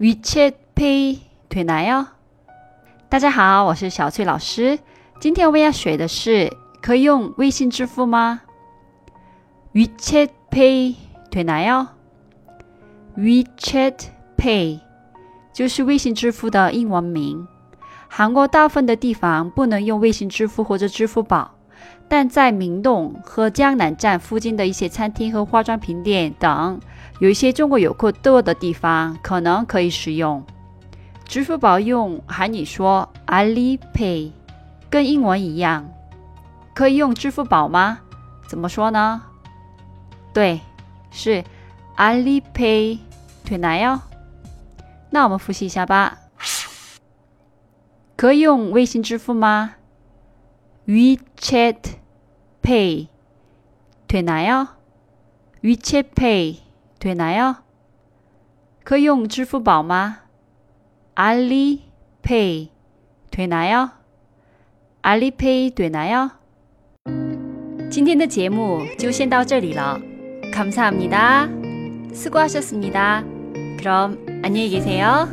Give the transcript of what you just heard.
WeChat Pay？大家好，我是小翠老师。今天我们要学的是可以用微信支付吗？WeChat Pay 能不？WeChat Pay 就是微信支付的英文名。韩国大部分的地方不能用微信支付或者支付宝，但在明洞和江南站附近的一些餐厅和化妆品店等。有一些中国游客多的地方，可能可以使用支付宝。用韩语说 Alipay，跟英文一样。可以用支付宝吗？怎么说呢？对，是 Alipay，对哪哟？那我们复习一下吧。可以用微信支付吗？WeChat Pay，对哪哟？WeChat Pay。 对哪哟？可以用支付宝吗？Alipay 对哪哟？Alipay 对哪哟？今天的节目就先到这里了。감사합니다수고하셨습니다그럼안녕히계세요